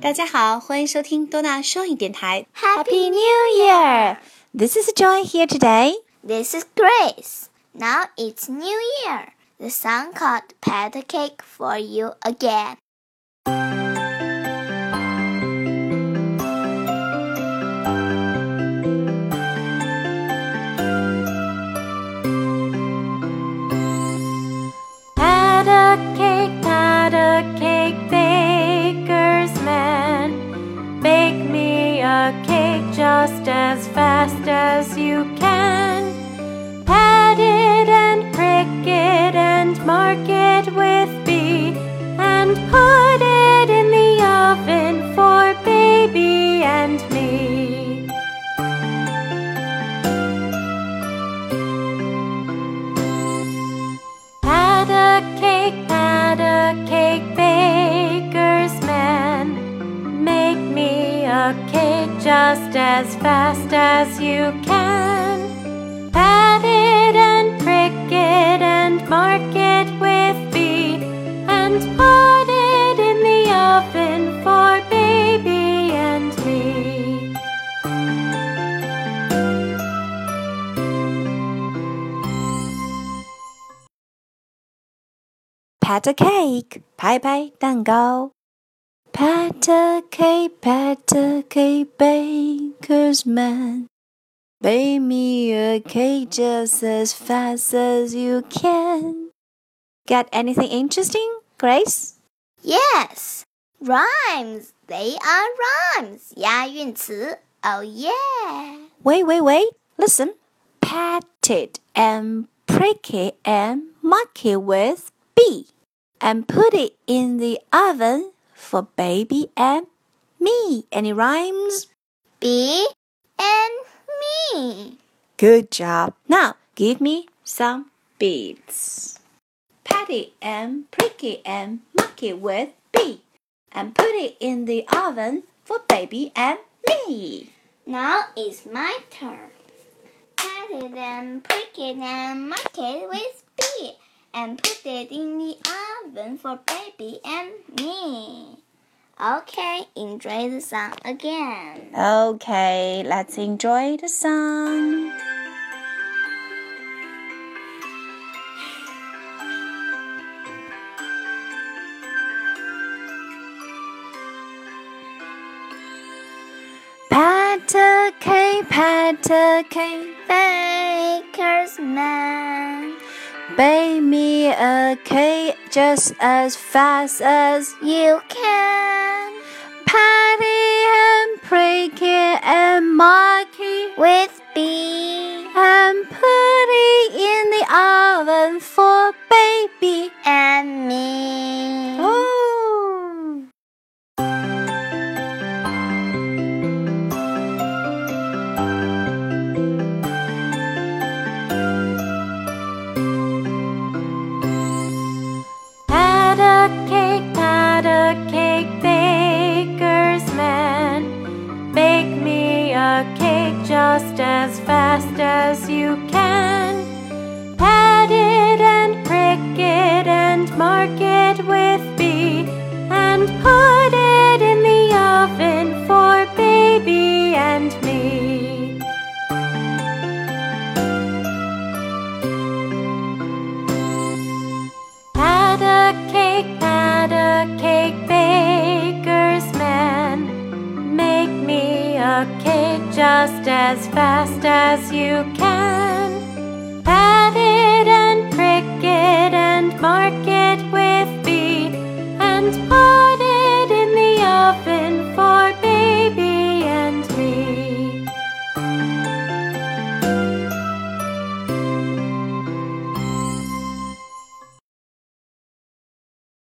大家好，欢迎收听多纳双语电台。 Happy New Year! This is Joy here today. This is Grace. Now it's New Year. The song called Pat a Cake for You Again. just as fast as you can. Pat it and prick it and mark it with B. And put it in the oven for baby and me. Pat a cake，拍拍蛋糕。 Pat a cake, pat a cake, baker's man. Bake me a cake just as fast as you can. Get anything interesting, Grace? Yes, rhymes. They are rhymes. 押韵词. Oh yeah. Wait, wait, wait. Listen. Pat it and prick it and mark it with B. And put it in the oven for baby and me. Any rhymes? B and me. Good job. Now give me some beads. Patty and prick it and it with B. And put it in the oven for baby and me. Now it's my turn. Pat it and prick it and mark it with B. And put it in the oven for baby and me. Okay, enjoy the song again. Okay, let's enjoy the song. Pat a cake, pat a cake, Baker's man, bake me a cake just as fast as you can you can. Pat it and prick it and mark it with B. And put a cake just as fast as you can. Pat it and prick it and mark